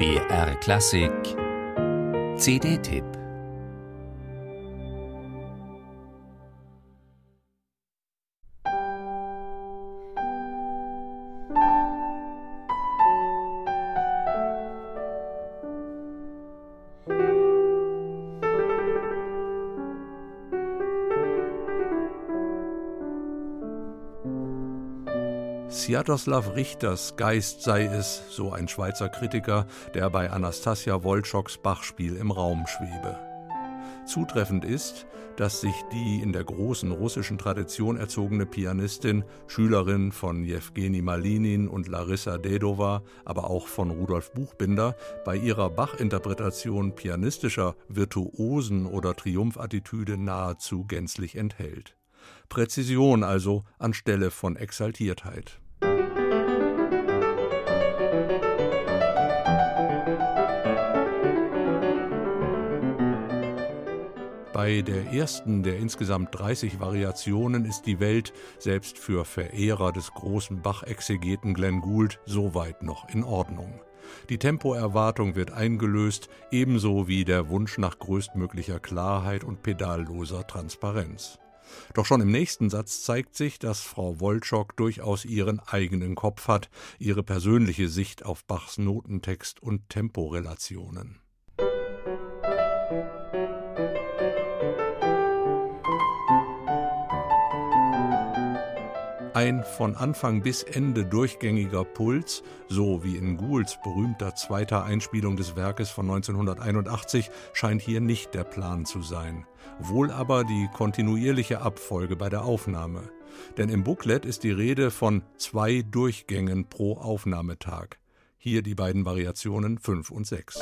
BR Klassik. CD-Tipp Sviatoslav Richters Geist sei es, so ein Schweizer Kritiker, der bei Anastasia Wolczocks Bachspiel im Raum schwebe. Zutreffend ist, dass sich die in der großen russischen Tradition erzogene Pianistin, Schülerin von Jewgeni Malinin und Larissa Dedova, aber auch von Rudolf Buchbinder, bei ihrer Bach-Interpretation pianistischer Virtuosen oder Triumphattitüde nahezu gänzlich enthält. Präzision also anstelle von Exaltiertheit. Bei der ersten der insgesamt 30 Variationen ist die Welt, selbst für Verehrer des großen Bach-Exegeten Glenn Gould, soweit noch in Ordnung. Die Tempoerwartung wird eingelöst, ebenso wie der Wunsch nach größtmöglicher Klarheit und pedalloser Transparenz. Doch schon im nächsten Satz zeigt sich, dass Frau Wolczok durchaus ihren eigenen Kopf hat, ihre persönliche Sicht auf Bachs Notentext und Temporelationen. Ein von Anfang bis Ende durchgängiger Puls, so wie in Goulds berühmter zweiter Einspielung des Werkes von 1981, scheint hier nicht der Plan zu sein. Wohl aber die kontinuierliche Abfolge bei der Aufnahme. Denn im Booklet ist die Rede von zwei Durchgängen pro Aufnahmetag. Hier die beiden Variationen 5 und 6.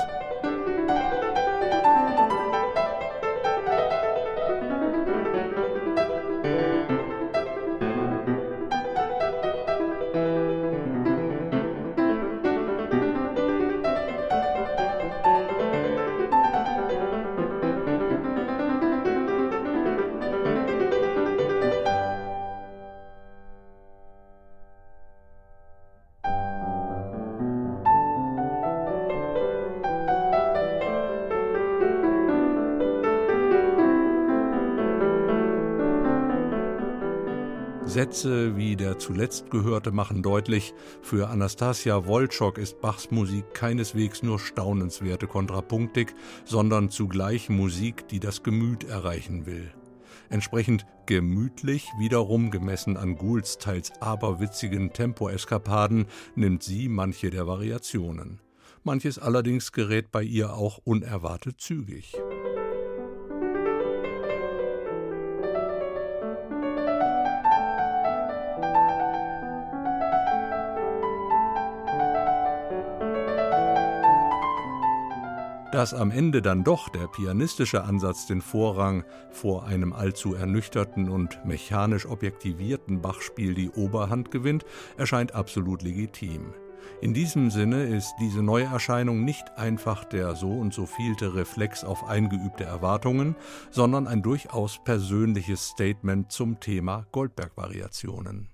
Sätze wie der zuletzt gehörte machen deutlich, für Anastasia Wolczok ist Bachs Musik keineswegs nur staunenswerte Kontrapunktik, sondern zugleich Musik, die das Gemüt erreichen will. Entsprechend gemütlich, wiederum gemessen an Goulds teils aberwitzigen Tempoeskapaden, nimmt sie manche der Variationen. Manches allerdings gerät bei ihr auch unerwartet zügig. Dass am Ende dann doch der pianistische Ansatz den Vorrang vor einem allzu ernüchterten und mechanisch objektivierten Bachspiel die Oberhand gewinnt, erscheint absolut legitim. In diesem Sinne ist diese Neuerscheinung nicht einfach der so und so vielte Reflex auf eingeübte Erwartungen, sondern ein durchaus persönliches Statement zum Thema Goldberg-Variationen.